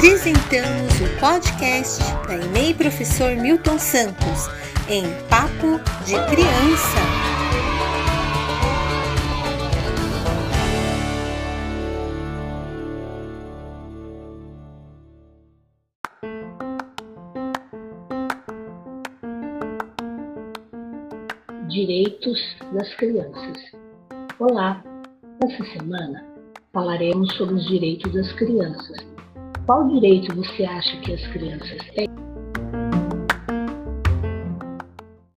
Apresentamos o podcast da EMEI Professor Milton Santos em Papo de Criança. Direitos das crianças. Olá! Essa semana falaremos sobre os direitos das crianças. Qual direito você acha que as crianças têm?